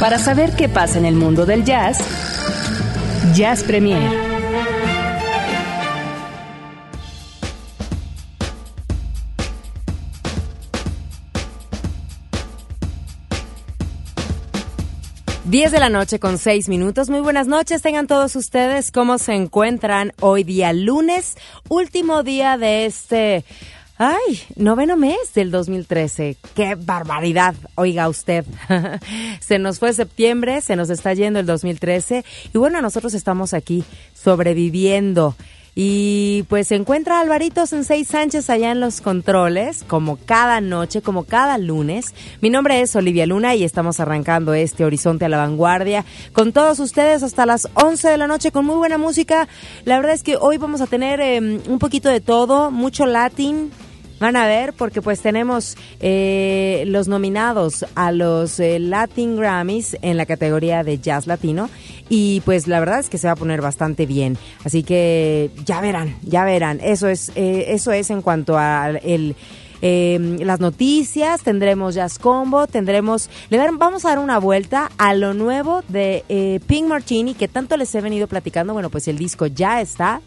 Para saber qué pasa en el mundo del jazz, Jazz Premier. 10 de la noche con 6 minutos. Muy buenas noches, tengan todos ustedes. ¿Cómo se encuentran hoy día lunes? Último día de este... Ay, noveno mes del 2013. ¡Qué barbaridad! Oiga usted. se nos fue septiembre, se nos está yendo el 2013 y bueno, nosotros estamos aquí sobreviviendo. Y pues se encuentra Alvarito Sensei Sánchez allá en los controles, como cada noche, como cada lunes. Mi nombre es Olivia Luna y estamos arrancando este Horizonte a la Vanguardia con todos ustedes hasta las 11 de la noche con muy buena música. La verdad es que hoy vamos a tener em, un poquito de todo, mucho latín, Van a ver, porque pues tenemos eh, los nominados a los eh, Latin Grammys en la categoría de Jazz Latino y pues la verdad es que se va a poner bastante bien. Así que ya verán, ya verán. Eso es, eh, eso es en cuanto a el em, las noticias, tendremos Jazz Combo, tendremos, le vamos a dar una vuelta a lo nuevo de Pink Martini que tanto les he venido platicando. Bueno, pues el disco ya está,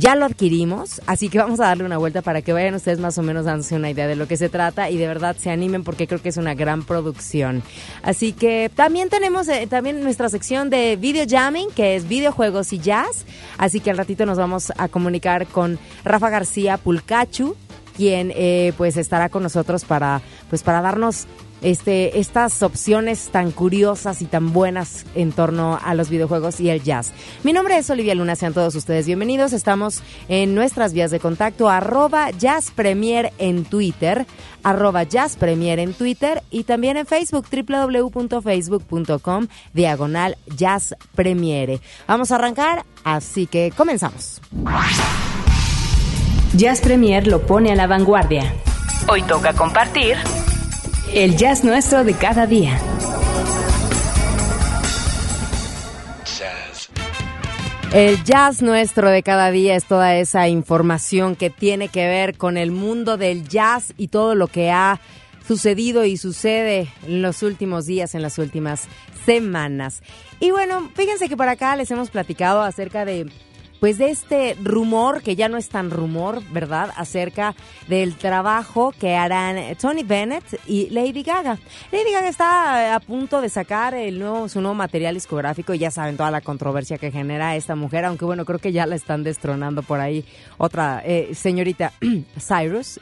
ya lo adquirimos, así que vamos a darle una vuelta para que vayan ustedes más o menos dándose una idea de lo que se trata y de verdad se animen porque creo que es una gran producción. Así que también tenemos eh, también nuestra sección de video jamming, que es videojuegos y jazz. Así que al ratito nos vamos a comunicar con Rafa García Pulcachu, quien eh, pues estará con nosotros para pues para darnos este, estas opciones tan curiosas y tan buenas en torno a los videojuegos y el jazz. Mi nombre es Olivia Luna, sean todos ustedes bienvenidos. Estamos en nuestras vías de contacto, arroba Jazz Premier en Twitter, arroba Jazz Premier en Twitter y también en Facebook, www.facebook.com, diagonal Jazz Premiere. Vamos a arrancar, así que comenzamos. Jazz Premier lo pone a la vanguardia. Hoy toca compartir el jazz nuestro de cada día. El jazz nuestro de cada día es toda esa información que tiene que ver con el mundo del jazz y todo lo que ha sucedido y sucede en los últimos días, en las últimas semanas. Y bueno, fíjense que por acá les hemos platicado acerca de pues de este rumor, que ya no es tan rumor, ¿verdad?, acerca del trabajo que harán Tony Bennett y Lady Gaga. Lady Gaga está a punto de sacar el nuevo, su nuevo material discográfico y ya saben toda la controversia que genera esta mujer, aunque bueno, creo que ya la están destronando por ahí otra eh, señorita Cyrus.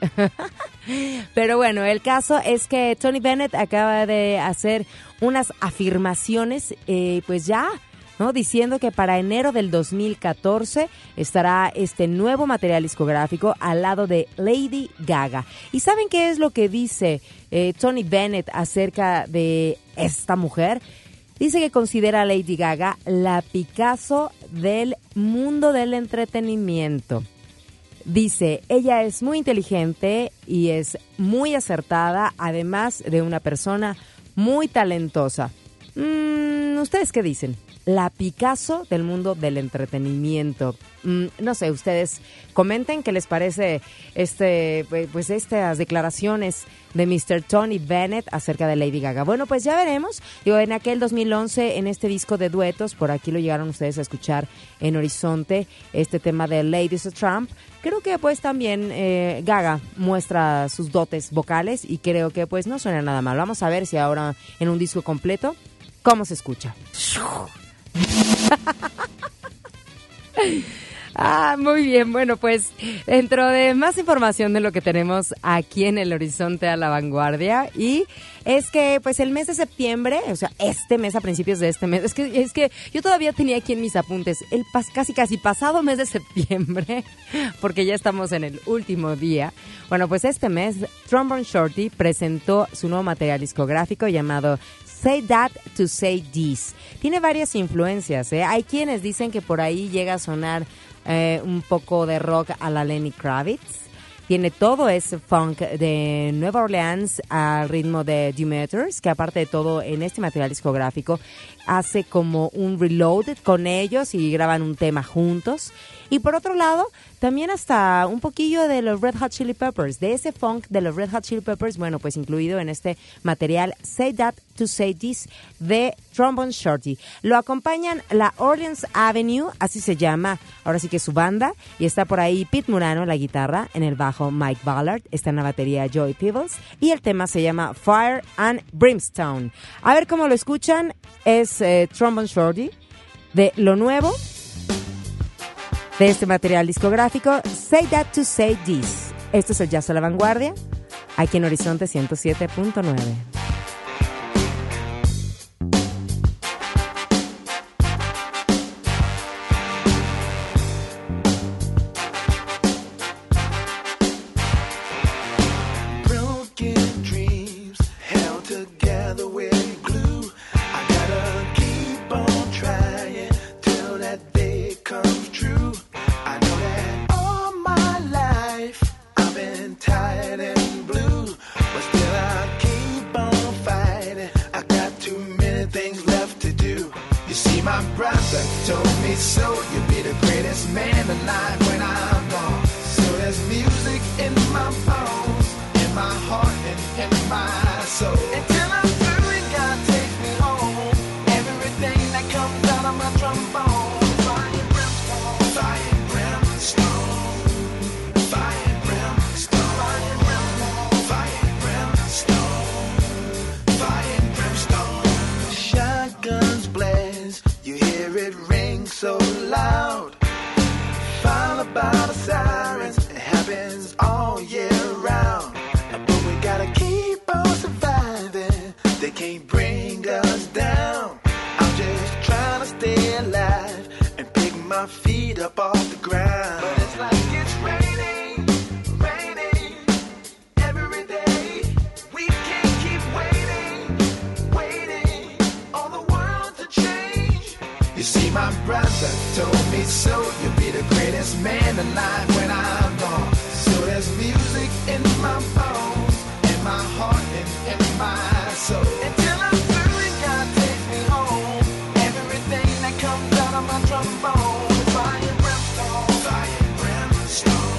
Pero bueno, el caso es que Tony Bennett acaba de hacer unas afirmaciones, eh, pues ya ¿no? Diciendo que para enero del 2014 estará este nuevo material discográfico al lado de Lady Gaga. ¿Y saben qué es lo que dice eh, Tony Bennett acerca de esta mujer? Dice que considera a Lady Gaga la Picasso del mundo del entretenimiento. Dice, ella es muy inteligente y es muy acertada, además de una persona muy talentosa. Mm, ¿Ustedes qué dicen? La Picasso del mundo del entretenimiento. Mm, no sé, ustedes comenten qué les parece este, pues estas declaraciones de Mr. Tony Bennett acerca de Lady Gaga. Bueno, pues ya veremos. Digo, en aquel 2011, en este disco de duetos, por aquí lo llegaron ustedes a escuchar en Horizonte, este tema de Ladies of Trump. Creo que pues también eh, Gaga muestra sus dotes vocales y creo que pues no suena nada mal. Vamos a ver si ahora en un disco completo, ¿cómo se escucha? Ah, muy bien. Bueno, pues dentro de más información de lo que tenemos aquí en el horizonte a la vanguardia y es que pues el mes de septiembre, o sea, este mes a principios de este mes, es que es que yo todavía tenía aquí en mis apuntes el casi casi pasado mes de septiembre, porque ya estamos en el último día. Bueno, pues este mes Trombone Shorty presentó su nuevo material discográfico llamado Say That to Say This. Tiene varias influencias. ¿eh? Hay quienes dicen que por ahí llega a sonar eh, un poco de rock a la Lenny Kravitz. Tiene todo ese funk de Nueva Orleans al ritmo de Demeters, que aparte de todo en este material discográfico hace como un reload con ellos y graban un tema juntos. Y por otro lado, también hasta un poquillo de los Red Hot Chili Peppers, de ese funk de los Red Hot Chili Peppers, bueno, pues incluido en este material Say That to Say This de Trombone Shorty. Lo acompañan la Orleans Avenue, así se llama, ahora sí que su banda, y está por ahí Pete Murano la guitarra, en el bajo Mike Ballard, está en la batería Joey Peebles, y el tema se llama Fire and Brimstone. A ver cómo lo escuchan, es eh, Trombone Shorty, de lo nuevo de este material discográfico, Say That to Say This. Esto es el Jazz a la Vanguardia, aquí en Horizonte 107.9. trombone, fire brimstone, fire brimstone.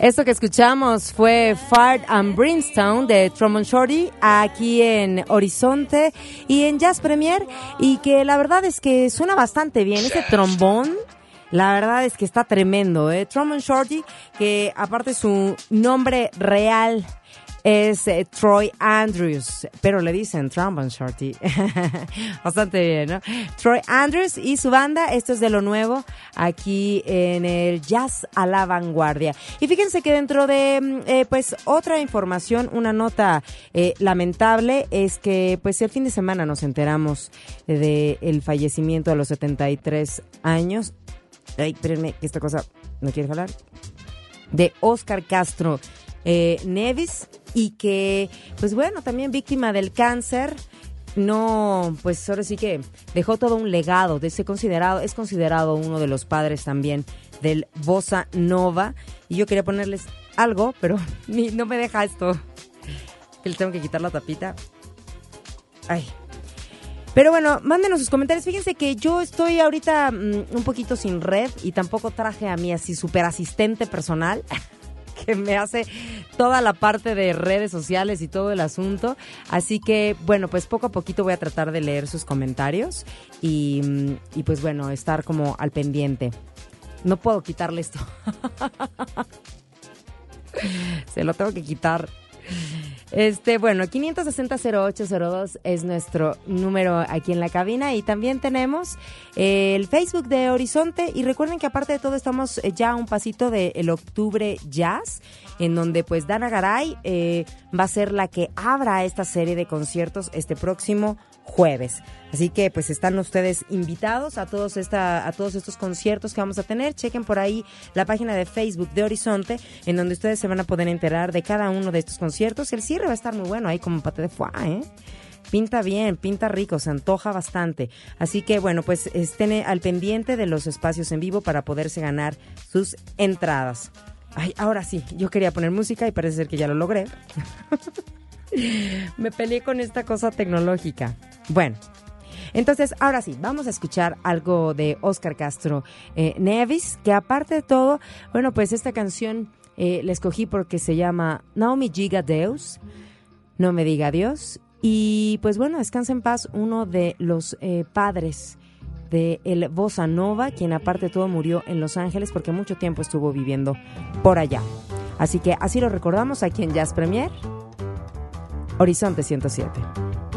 Esto que escuchamos fue Fire and Brimstone de Truman Shorty aquí en Horizonte y en Jazz Premier y que la verdad es que suena bastante bien ese trombón. La verdad es que está tremendo, ¿eh? Truman Shorty, que aparte su nombre real es eh, Troy Andrews, pero le dicen Trombone Shorty. Bastante bien, ¿no? Troy Andrews y su banda, esto es de lo nuevo, aquí en el Jazz a la Vanguardia. Y fíjense que dentro de, mm, eh, pues, otra información, una nota eh, lamentable, es que, pues, el fin de semana nos enteramos del el fallecimiento a los 73 años. Ay, espérenme, que esta cosa no quiere hablar. De Oscar Castro eh, Nevis y que, pues bueno, también víctima del cáncer no, pues ahora sí que dejó todo un legado, de ese considerado, es considerado uno de los padres también del Bossa Nova. Y yo quería ponerles algo, pero ni, no me deja esto. Que le tengo que quitar la tapita. Ay. Pero bueno, mándenos sus comentarios. Fíjense que yo estoy ahorita mm, un poquito sin red y tampoco traje a mi así super asistente personal. que me hace toda la parte de redes sociales y todo el asunto. Así que, bueno, pues poco a poquito voy a tratar de leer sus comentarios y, mm, y pues bueno, estar como al pendiente. No puedo quitarle esto. Se lo tengo que quitar. Este, bueno, 560-0802 es nuestro número aquí en la cabina y también tenemos el Facebook de Horizonte y recuerden que aparte de todo estamos eh, ya a un pasito del octubre jazz en donde pues Dana Garay eh, va a ser la que abra esta serie de conciertos este próximo jueves. Así que pues están ustedes invitados a todos esta a todos estos conciertos que vamos a tener. Chequen por ahí la página de Facebook de Horizonte en donde ustedes se van a poder enterar de cada uno de estos conciertos. El cierre va a estar muy bueno ahí como pate de foie, ¿eh? Pinta bien, pinta rico, se antoja bastante. Así que bueno, pues estén al pendiente de los espacios en vivo para poderse ganar sus entradas. Ay, ahora sí, yo quería poner música y parece ser que ya lo logré. Me peleé con esta cosa tecnológica. Bueno, entonces, ahora sí, vamos a escuchar algo de Oscar Castro eh, Nevis, que aparte de todo, bueno, pues esta canción eh, la escogí porque se llama Naomi Giga Deus, No me diga Dios, y pues bueno, descansa en paz uno de los eh, padres de el Bossa Nova, quien aparte de todo murió en Los Ángeles porque mucho tiempo estuvo viviendo por allá. Así que así lo recordamos aquí en Jazz Premier, Horizonte 107.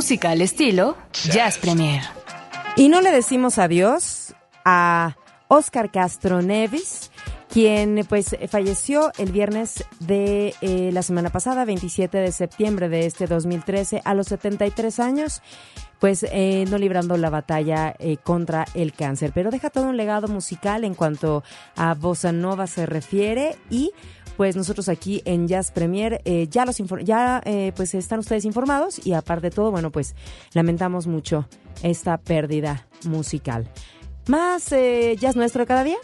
Música al estilo Jazz Premier. Y no le decimos adiós a Oscar Castro Nevis, quien pues falleció el viernes de eh, la semana pasada, 27 de septiembre de este 2013, a los 73 años, pues eh, no librando la batalla eh, contra el cáncer. Pero deja todo un legado musical en cuanto a Bossa Nova se refiere y pues nosotros aquí en Jazz Premier eh, ya los ya eh, pues están ustedes informados y aparte de todo, bueno, pues lamentamos mucho esta pérdida musical. Más eh, jazz nuestro cada día.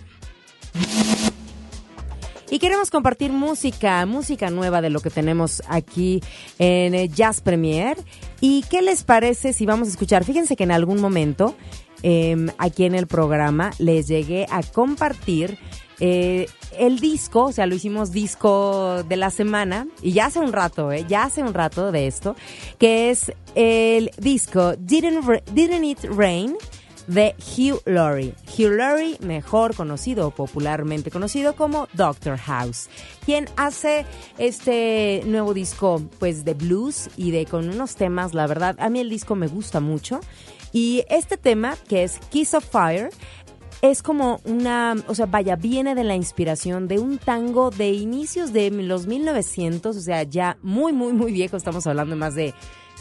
Y queremos compartir música, música nueva de lo que tenemos aquí en Jazz Premier. ¿Y qué les parece si vamos a escuchar? Fíjense que en algún momento em, aquí en el programa les llegué a compartir eh, el disco, o sea, lo hicimos disco de la semana, y ya hace un rato, eh, ya hace un rato de esto, que es el disco Didn't, Didn't It Rain de Hugh Laurie. Hugh Laurie, mejor conocido, popularmente conocido como Doctor House, quien hace este nuevo disco pues de blues y de con unos temas, la verdad, a mí el disco me gusta mucho. Y este tema, que es Kiss of Fire, es como una, o sea, vaya, viene de la inspiración de un tango de inicios de los 1900, o sea, ya muy, muy, muy viejo, estamos hablando de más de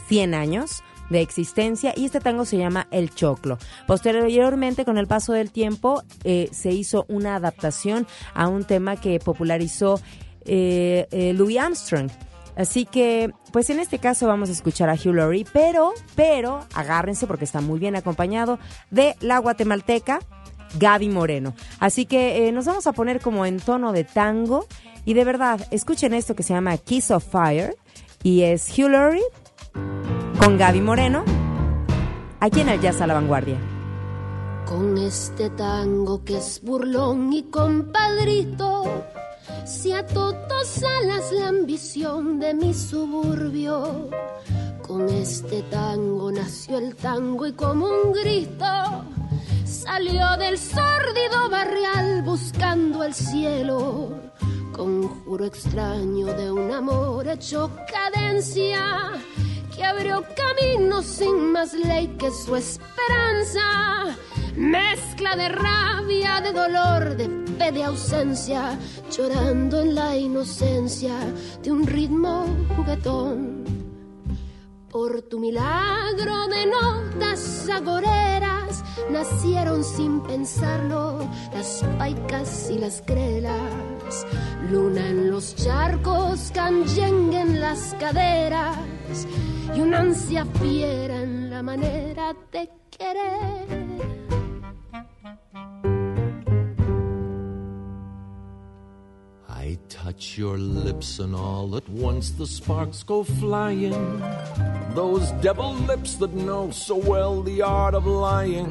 100 años de existencia y este tango se llama El Choclo. Posteriormente, con el paso del tiempo, eh, se hizo una adaptación a un tema que popularizó eh, eh, Louis Armstrong. Así que, pues en este caso vamos a escuchar a Hugh Laurie, pero, pero, agárrense porque está muy bien acompañado de la guatemalteca Gaby Moreno. Así que eh, nos vamos a poner como en tono de tango y de verdad, escuchen esto que se llama Kiss of Fire y es Hugh Laurie con Gaby Moreno aquí en el Jazz a la Vanguardia. Con este tango que es burlón y compadrito, si a todos alas la ambición de mi suburbio. Con este tango nació el tango y como un grito Salió del sórdido barrial buscando el cielo, conjuro extraño de un amor hecho cadencia que abrió camino sin más ley que su esperanza. Mezcla de rabia, de dolor, de de ausencia, llorando en la inocencia de un ritmo juguetón. Por tu milagro de notas agoreras nacieron sin pensarlo las paicas y las crelas. Luna en los charcos, canyengue en las caderas y una ansia fiera en la manera de querer. Touch your lips and all at once the sparks go flying. Those devil lips that know so well the art of lying.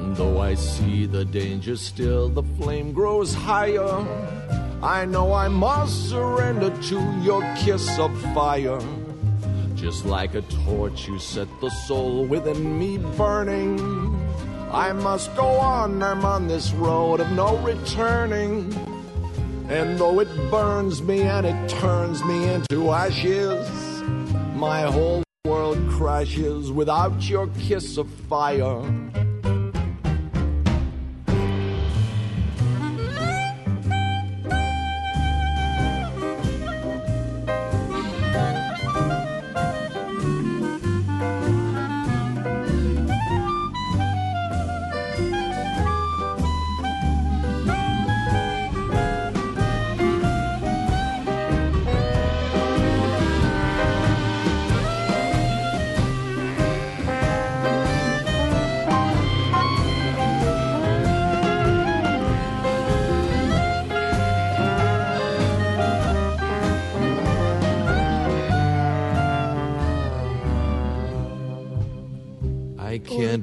And though I see the danger still, the flame grows higher. I know I must surrender to your kiss of fire. Just like a torch, you set the soul within me burning. I must go on, I'm on this road of no returning. And though it burns me and it turns me into ashes, my whole world crashes without your kiss of fire.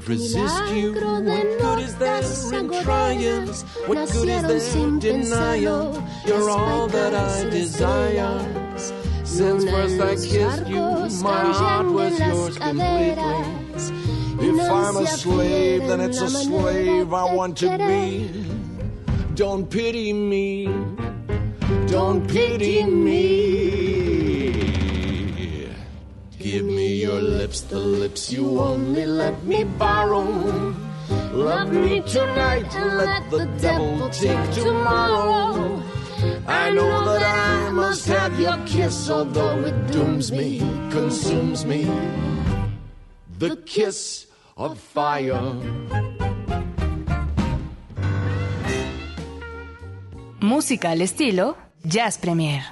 Resist you. What good is there in trying? What good is there in denial? You're all that I desire. Since first I kissed you, my heart was yours completely. If I'm a slave, then it's a slave I want to be. Don't pity me. Don't pity me. Lips, the lips you only let me borrow. Love me tonight and let the devil take tomorrow. I know that I must have your kiss, although it dooms me, consumes me. The kiss of fire. Música al estilo Jazz Premier.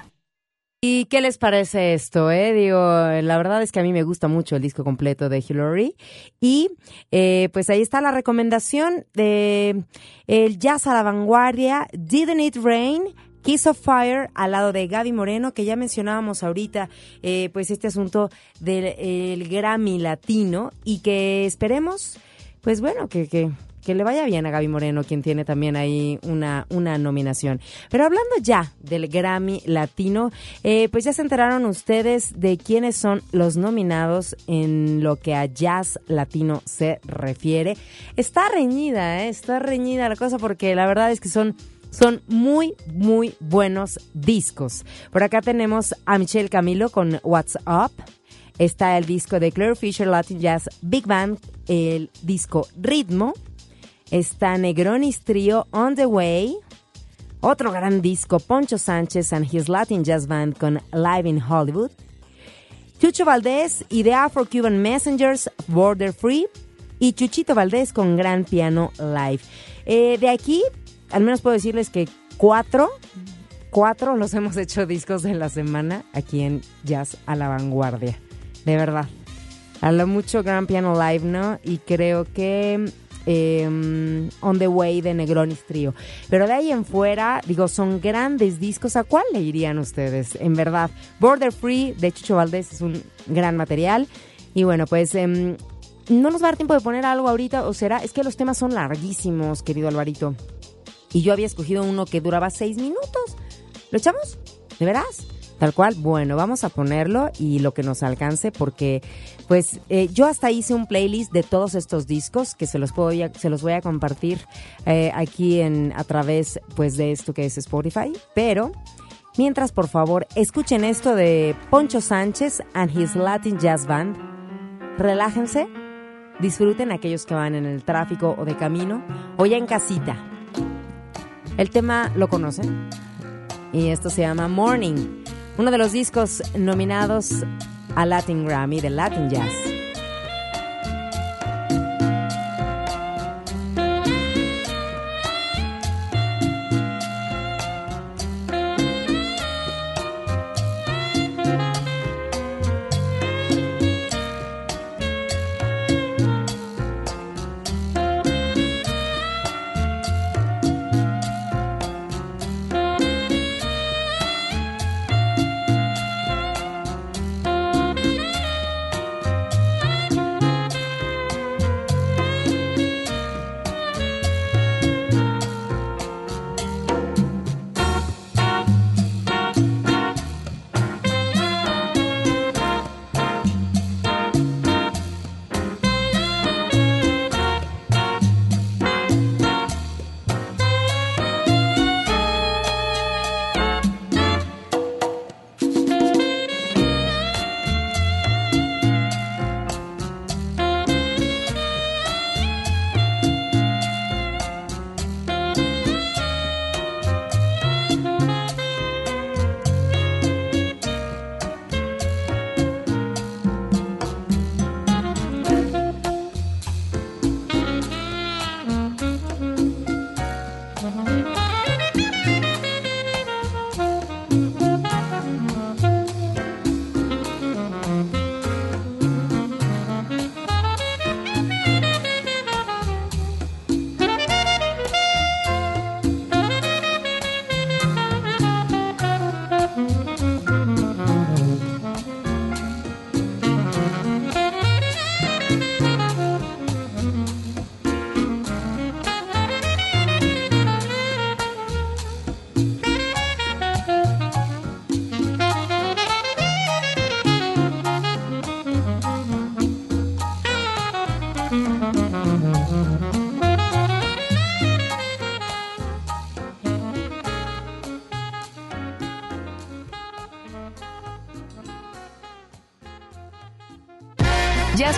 ¿Y qué les parece esto? Eh? Digo, la verdad es que a mí me gusta mucho el disco completo de Hillary. Y eh, pues ahí está la recomendación de el jazz a la vanguardia, Didn't It Rain, Kiss of Fire al lado de Gaby Moreno, que ya mencionábamos ahorita, eh, pues este asunto del Grammy latino y que esperemos, pues bueno, que, que, que le vaya bien a Gaby Moreno, quien tiene también ahí una, una nominación. Pero hablando ya del Grammy Latino, eh, pues ya se enteraron ustedes de quiénes son los nominados en lo que a jazz latino se refiere. Está reñida, ¿eh? está reñida la cosa porque la verdad es que son son muy, muy buenos discos. Por acá tenemos a Michelle Camilo con What's Up. Está el disco de Claire Fisher Latin Jazz Big Band, el disco Ritmo. Está Negronis Trio On the Way. Otro gran disco, Poncho Sánchez and His Latin Jazz Band con Live in Hollywood. Chucho Valdés y The Afro-Cuban Messengers, Border Free. Y Chuchito Valdés con Gran Piano Live. Eh, de aquí al menos puedo decirles que cuatro, cuatro los hemos hecho discos de la semana aquí en Jazz a la Vanguardia. De verdad. A lo mucho Grand Piano Live, ¿no? Y creo que em, On the Way de Negronis Trio. Pero de ahí en fuera, digo, son grandes discos. ¿A cuál le irían ustedes? En verdad, Border Free de Chucho Valdés es un gran material. Y bueno, pues em, no nos va a dar tiempo de poner algo ahorita, o será, es que los temas son larguísimos, querido Alvarito. Y yo había escogido uno que duraba seis minutos. ¿Lo echamos? ¿De veras? Tal cual, bueno, vamos a ponerlo y lo que nos alcance porque pues eh, yo hasta hice un playlist de todos estos discos que se los puedo se los voy a compartir eh, aquí en a través pues de esto que es Spotify, pero mientras por favor escuchen esto de Poncho Sánchez and his Latin Jazz Band. Relájense, disfruten aquellos que van en el tráfico o de camino o ya en casita. El tema lo conocen y esto se llama Morning, uno de los discos nominados a Latin Grammy de Latin Jazz.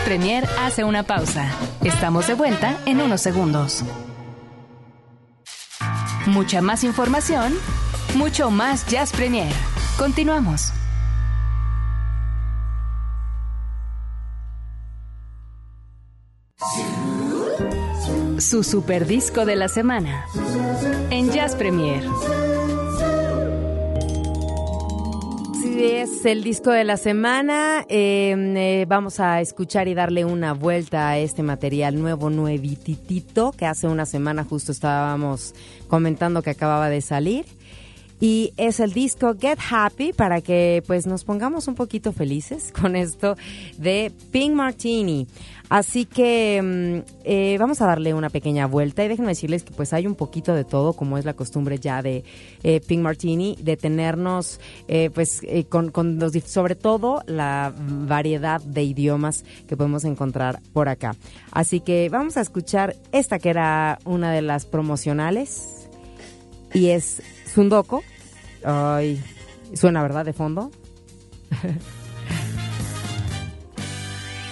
Premier hace una pausa. Estamos de vuelta en unos segundos. Mucha más información, mucho más Jazz Premier. Continuamos. Su super disco de la semana en Jazz Premier. Es el disco de la semana. Eh, eh, vamos a escuchar y darle una vuelta a este material nuevo, nuevititito, que hace una semana justo estábamos comentando que acababa de salir. Y es el disco Get Happy para que pues nos pongamos un poquito felices con esto de Pink Martini. Así que mm, eh, vamos a darle una pequeña vuelta y déjenme decirles que pues hay un poquito de todo, como es la costumbre ya de eh, Pink Martini, de tenernos eh, pues con, con los, sobre todo la variedad de idiomas que podemos encontrar por acá. Así que vamos a escuchar esta que era una de las promocionales y es Sundoko. Ay, suena, ¿verdad? De fondo.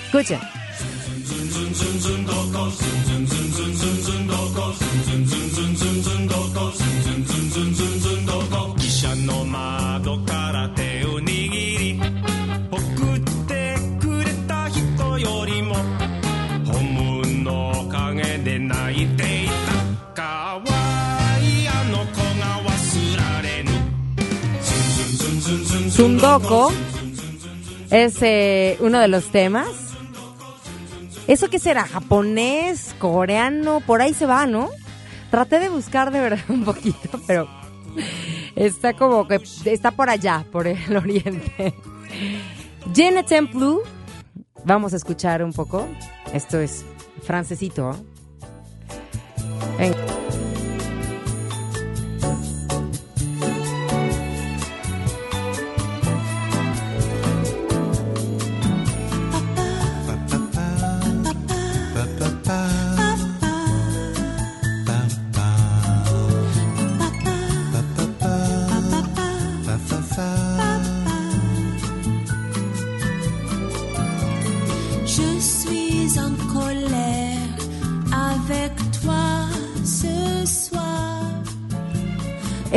Escuchen. Sundoko es eh, uno de los temas. ¿Eso qué será? ¿Japonés? ¿Coreano? Por ahí se va, ¿no? Traté de buscar de verdad un poquito, pero está como que está por allá, por el oriente. Janet Blue. Vamos a escuchar un poco. Esto es francesito. Venga.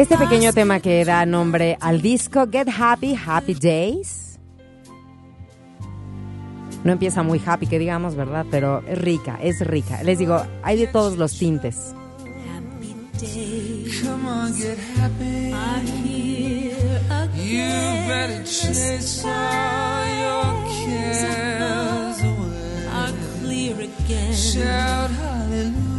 Este pequeño tema que da nombre al disco Get Happy, Happy Days. No empieza muy happy, que digamos, ¿verdad? Pero es rica, es rica. Les digo, hay de todos los tintes. Happy days Come on, get happy are here again. You better chase all your cares away Are clear again. Shout hallelujah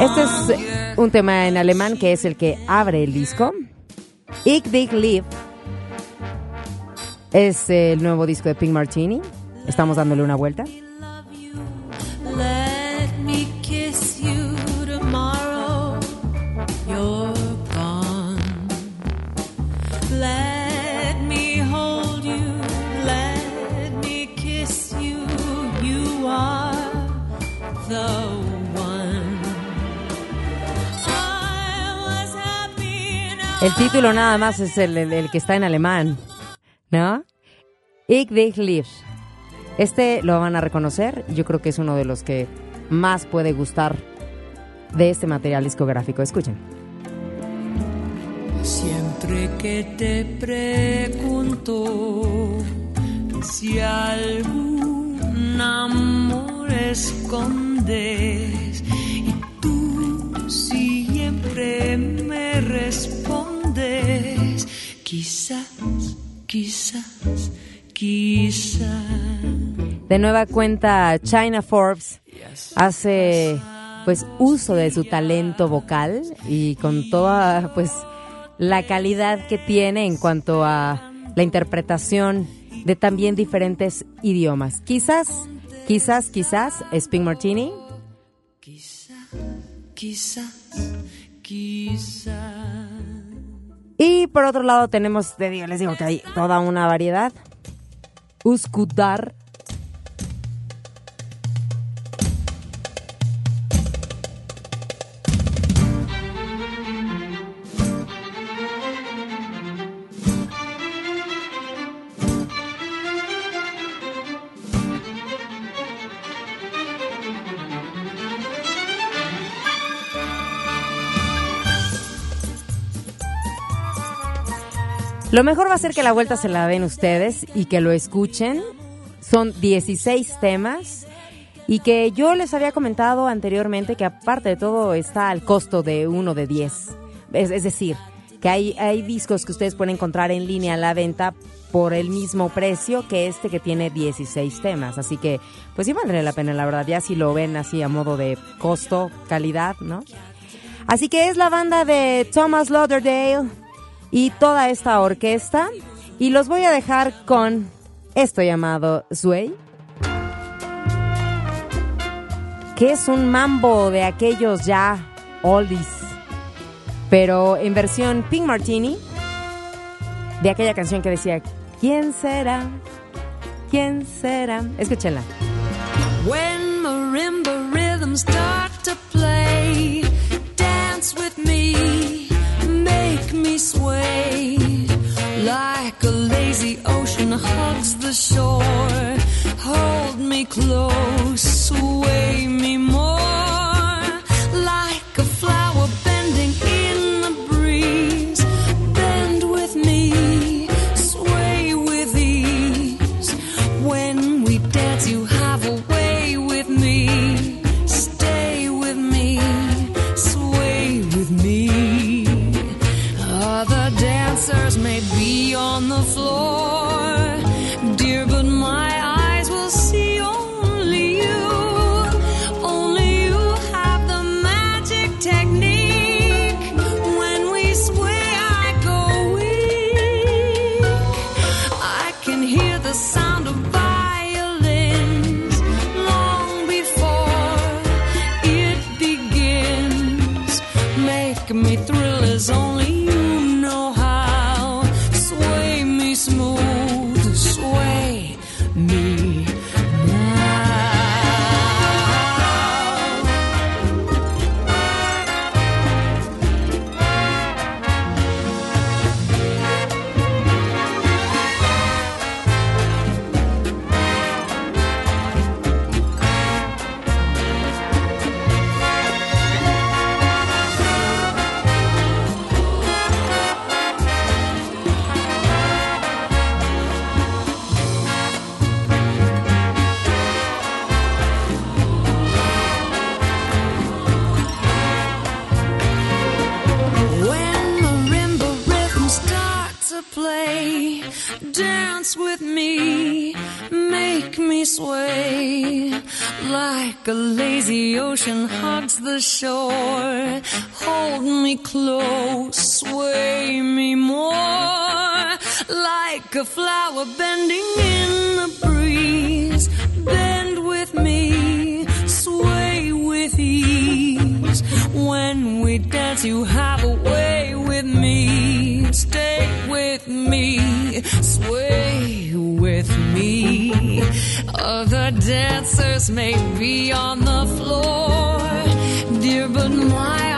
Este es un tema en alemán que es el que abre el disco. Ich dich lieb es el nuevo disco de Pink Martini. Estamos dándole una vuelta. El título nada más es el, que está en alemán, ¿no? Ich dich lieb. Este lo van a reconocer. Yo creo que es uno de los que más puede gustar de este material discográfico. Escuchen. Siempre que te pregunto si algún amor escondes y tú siempre me respondes, quizás, quizás, quizás. De nueva cuenta, China Forbes hace pues uso de su talento vocal y con toda pues la calidad que tiene en cuanto a la interpretación de también diferentes idiomas. Quizás, quizás, quizás, Spring Martini. Quizás, quizás. Y por otro lado tenemos, te digo, les digo que hay toda una variedad. Uskudar. Lo mejor va a ser que la vuelta se la den ustedes y que lo escuchen. Son 16 temas y que yo les había comentado anteriormente que aparte de todo está al costo de uno de 10. Es, decir, que hay, hay discos que ustedes pueden encontrar en línea a la venta por el mismo precio que este que tiene 16 temas. Así que, pues sí valdría la pena, la verdad, ya si lo ven así a modo de costo, calidad, ¿no? Así que es la banda de Thomas Lauderdale y toda esta orquesta. Y los voy a dejar con esto llamado Sway. Que es un mambo de aquellos ya oldies. Pero en versión Pink Martini. De aquella canción que decía, ¿quién será? ¿Quién será? Escúchenla. Sway. Like a lazy ocean hugs the shore, hold me close, sway me more. Make me sway. Like a lazy ocean hugs the shore, hold me close, sway me more. Like a flower bending in the breeze, bend with me, sway with ease. When we dance, you have a way with me. Stay with me, sway with me. Other dancers may be on the floor, dear, but my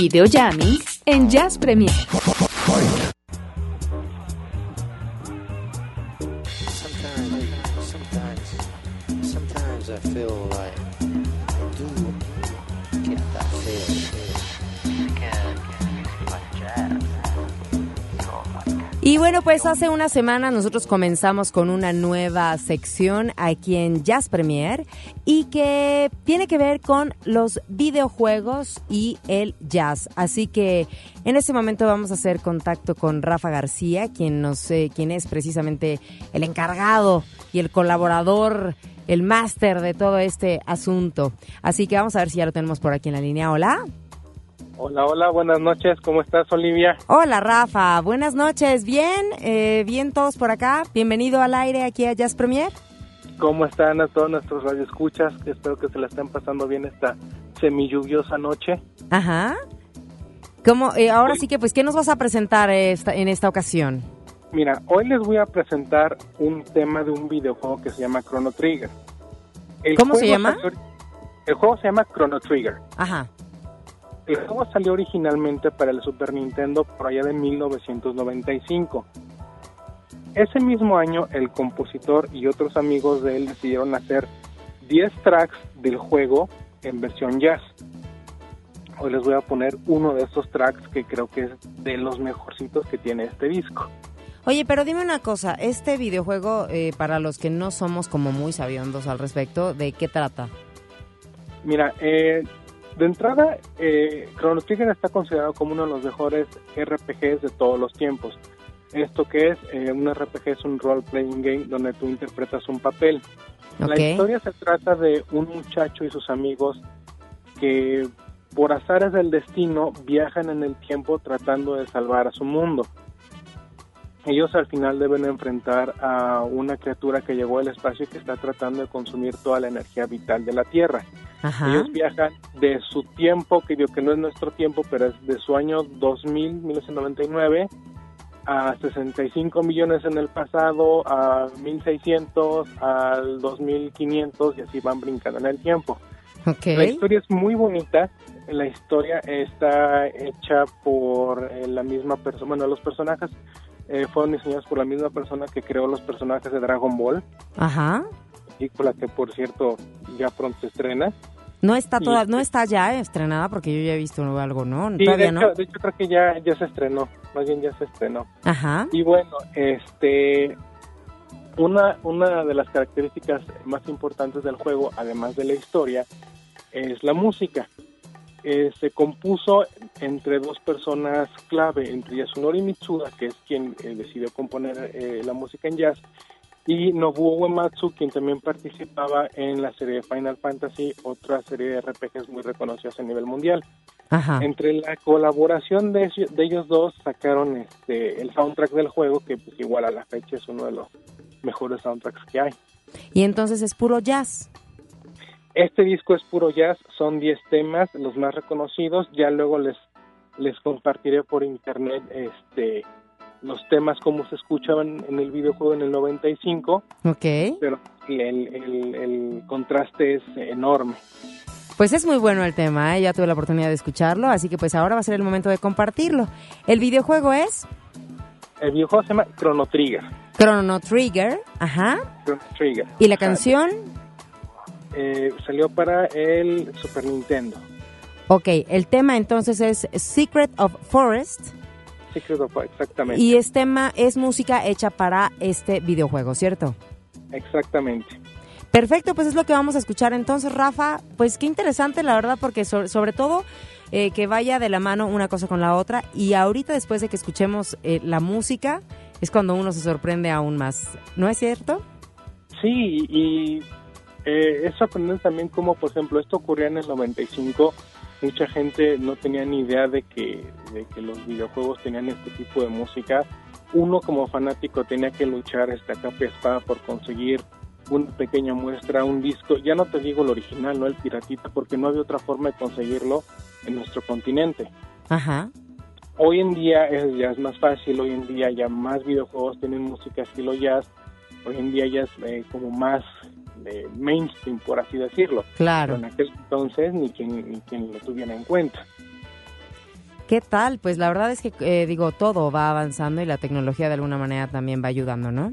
Video Jamming en Jazz Premier. Sometimes, sometimes, sometimes I feel like Y bueno, pues hace una semana nosotros comenzamos con una nueva sección aquí en Jazz Premier y que tiene que ver con los videojuegos y el jazz. Así que en este momento vamos a hacer contacto con Rafa García, quien nos, eh, quien es precisamente el encargado y el colaborador, el máster de todo este asunto. Así que vamos a ver si ya lo tenemos por aquí en la línea. Hola. Hola, hola, buenas noches. ¿Cómo estás, Olivia? Hola Rafa, buenas noches. Bien, eh, bien todos por acá. Bienvenido al aire aquí a Jazz Premier. ¿Cómo están a todos nuestros radioescuchas? Espero que se la estén pasando bien esta semilluviosa noche. Ajá. ¿Cómo, eh, ahora sí que, pues, ¿qué nos vas a presentar esta, en esta ocasión? Mira, hoy les voy a presentar un tema de un videojuego que se llama Chrono Trigger. El ¿Cómo se llama? el juego se llama Chrono Trigger. Ajá. El juego salió originalmente para el Super Nintendo por allá de 1995. Ese mismo año, el compositor y otros amigos de él decidieron hacer 10 tracks del juego en versión jazz. Hoy les voy a poner uno de esos tracks que creo que es de los mejorcitos que tiene este disco. Oye, pero dime una cosa, este videojuego, eh, para los que no somos como muy sabiondos al respecto, ¿de qué trata? Mira, eh, de entrada, eh, Chrono Trigger está considerado como uno de los mejores RPGs de todos los tiempos. Esto que es, eh, un RPG es un role-playing game donde tú interpretas un papel. La historia se trata de un muchacho y sus amigos que por azares del destino viajan en el tiempo tratando de salvar a su mundo. Ellos al final deben enfrentar a una criatura que llegó al espacio y que está tratando de consumir toda la energía vital de la Tierra. Ajá. Ellos viajan de su tiempo, que digo que no es nuestro tiempo, pero es de su año 2000, 1999, a 65 millones en el pasado, a 1600, al 2500 y así van brincando en el tiempo. La historia es muy bonita. La historia está hecha por eh, la misma persona. Bueno, los personajes eh, fueron diseñados por la misma persona que creó los personajes de Dragon Ball, Ajá. Película que por cierto ya pronto se estrena. No está Y- toda, no está ya estrenada porque yo ya he visto algo, ¿no? Sí, Todavía de, no. hecho, de hecho creo que ya, ya se estrenó, más bien ya se estrenó. Ajá. Y bueno, este una, una de las características más importantes del juego, además de la historia, es la música. Eh, se compuso entre dos personas clave, entre ellas Sunori Mitsuda, que es quien eh, decidió componer eh, la música en jazz, y Nobuo Uematsu, quien también participaba en la serie de Final Fantasy, otra serie de RPGs muy reconocidas a nivel mundial. Ajá. Entre la colaboración de, ellos- de ellos dos sacaron este el soundtrack del juego, que pues igual a la fecha es uno de los mejores soundtracks que hay. Y entonces es puro jazz. Este disco es puro jazz, son 10 temas, los más reconocidos, ya luego les les compartiré por internet este los temas como se escuchaban en el videojuego en el 95, Ok. pero el, el- el contraste es enorme. Pues es muy bueno el tema, ¿eh? ya tuve la oportunidad de escucharlo, así que pues ahora va a ser el momento de compartirlo. El videojuego es El videojuego se llama Chrono Trigger. Chrono Trigger, ajá. Chrono Trigger. ¿Y la canción? Eh, salió para el Super Nintendo. Ok, el tema entonces es Secret of Forest Secret of exactamente. y es tema, es música hecha para este videojuego, ¿cierto? Exactamente. Perfecto, pues es lo que vamos a escuchar entonces, Rafa. Pues qué interesante, la verdad, porque so- sobre todo eh, que vaya de la mano una cosa con la otra. Y ahorita, después de que escuchemos eh, la música, es cuando uno se sorprende aún más. ¿No es cierto? Sí, y eh, es sorprendente también como, por ejemplo, esto ocurría en el 95. Mucha gente no tenía ni idea de que, de que los videojuegos tenían este tipo de música. Uno como fanático tenía que luchar esta capa espada por conseguir una pequeña muestra, un disco. Ya no te digo el original, no el piratita, porque no había otra forma de conseguirlo en nuestro continente. Ajá. Hoy en día es, ya es más fácil, hoy en día ya más videojuegos tienen música estilo jazz, hoy en día ya es eh, como más de mainstream, por así decirlo. Claro. Pero en aquel entonces ni quien, ni quien lo tuviera en cuenta. ¿Qué tal? Pues la verdad es que, eh, digo, todo va avanzando y la tecnología de alguna manera también va ayudando, ¿no?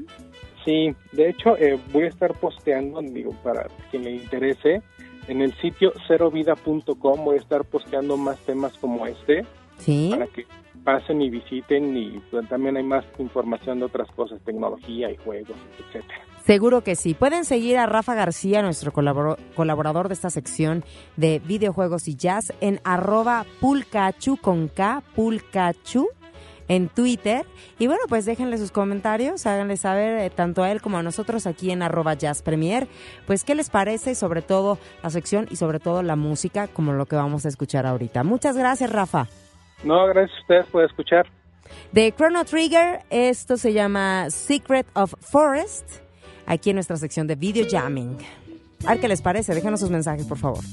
Sí, de hecho eh, voy a estar posteando, digo, para quien le interese, en el sitio cerovida.com voy a estar posteando más temas como este Sí. para que pasen y visiten y pues, también hay más información de otras cosas, tecnología y juegos, etcétera. Seguro que sí. Pueden seguir a Rafa García, nuestro colaborador de esta sección de videojuegos y jazz, en arroba pulcachu con K, pulcachu, en Twitter. Y bueno, pues déjenle sus comentarios, háganle saber eh, tanto a él como a nosotros aquí en arroba Jazz Premier, pues qué les parece, sobre todo la sección y sobre todo la música, como lo que vamos a escuchar ahorita. Muchas gracias, Rafa. No, gracias a ustedes por escuchar. De Chrono Trigger, esto se llama Secret of Forest, aquí en nuestra sección de Video Jamming. A ver qué les parece, déjenos sus mensajes, por favor.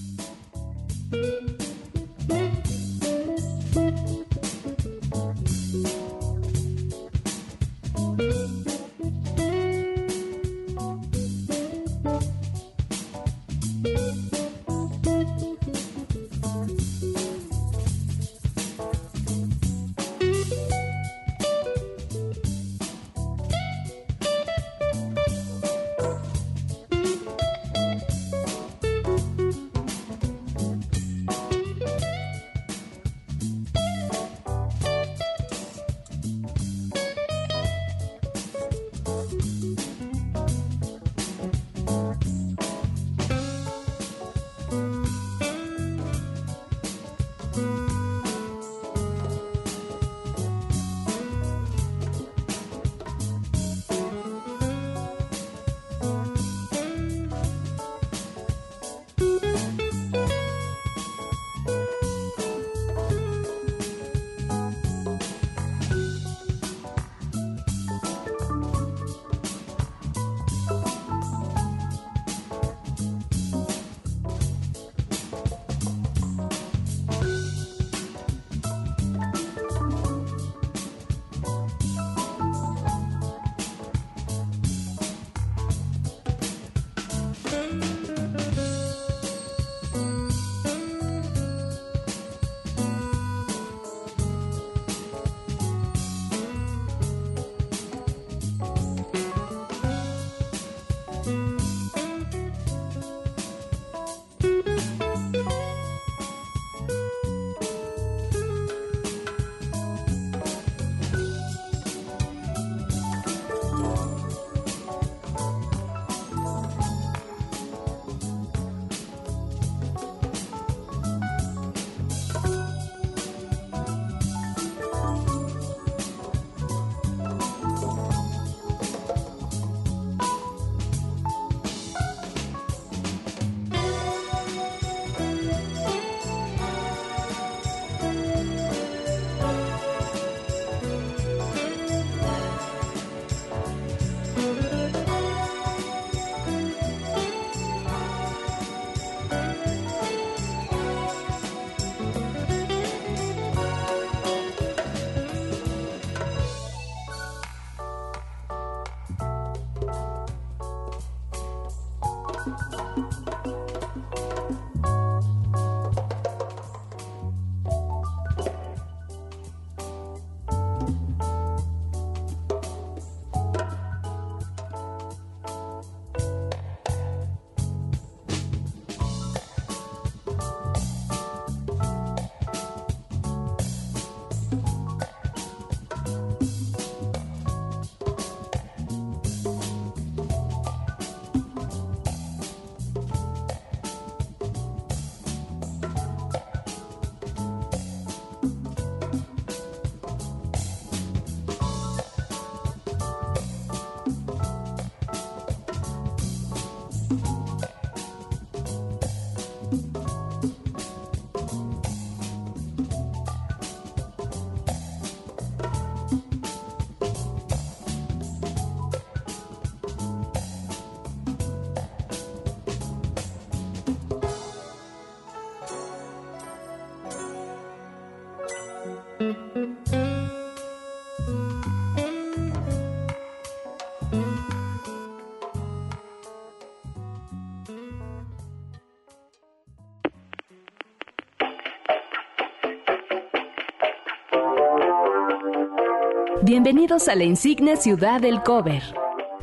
Bienvenidos a la insigne ciudad del cover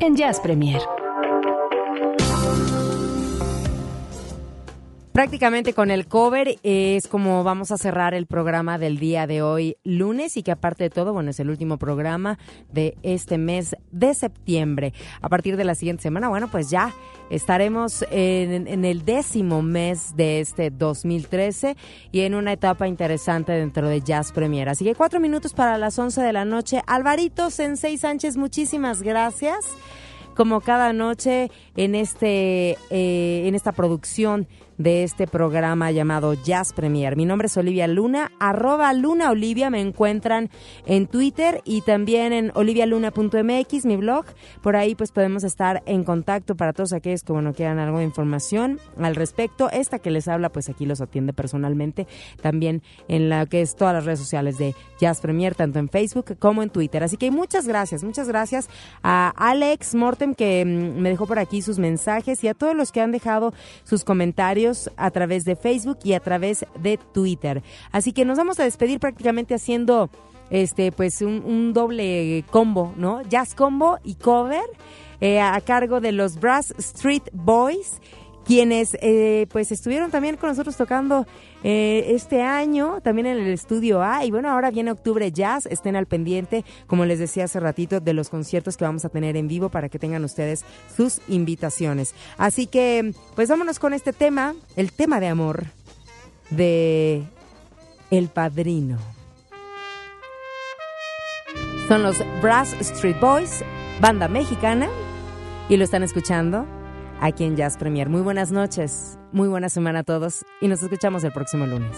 en Jazz Premier. Prácticamente con el cover es como vamos a cerrar el programa del día de hoy, lunes, y que aparte de todo, bueno, es el último programa de este mes de septiembre. A partir de la siguiente semana, bueno, pues ya estaremos en, el décimo mes de este 2013 y en una etapa interesante dentro de Jazz Premier. Así que cuatro minutos para las once de la noche. Alvarito Sensei Sánchez, muchísimas gracias como cada noche en este eh, en esta producción de este programa llamado Jazz Premier. Mi nombre es Olivia Luna, arroba Luna Olivia, me encuentran en Twitter y también en olivialuna.mx, mi blog. Por ahí pues podemos estar en contacto para todos aquellos que bueno quieran algo de información al respecto. Esta que les habla pues aquí los atiende personalmente, también en la que es todas las redes sociales de Jazz Premier, tanto en Facebook como en Twitter. Así que muchas gracias, muchas gracias a Alex Mortem que mm, me dejó por aquí sus mensajes y a todos los que han dejado sus comentarios a través de Facebook y a través de Twitter. Así que nos vamos a despedir prácticamente haciendo este pues un, doble combo, ¿no? Jazz combo y cover eh, a cargo de los Brass Street Boys quienes eh, pues estuvieron también con nosotros tocando eh, este año, también en el estudio A, y bueno, ahora viene octubre jazz, estén al pendiente, como les decía hace ratito, de los conciertos que vamos a tener en vivo para que tengan ustedes sus invitaciones. Así que, pues vámonos con este tema, el tema de amor de El Padrino. Son los Brass Street Boys, banda mexicana, y lo están escuchando aquí en Jazz Premier. Muy buenas noches, muy buena semana a todos y nos escuchamos el próximo lunes.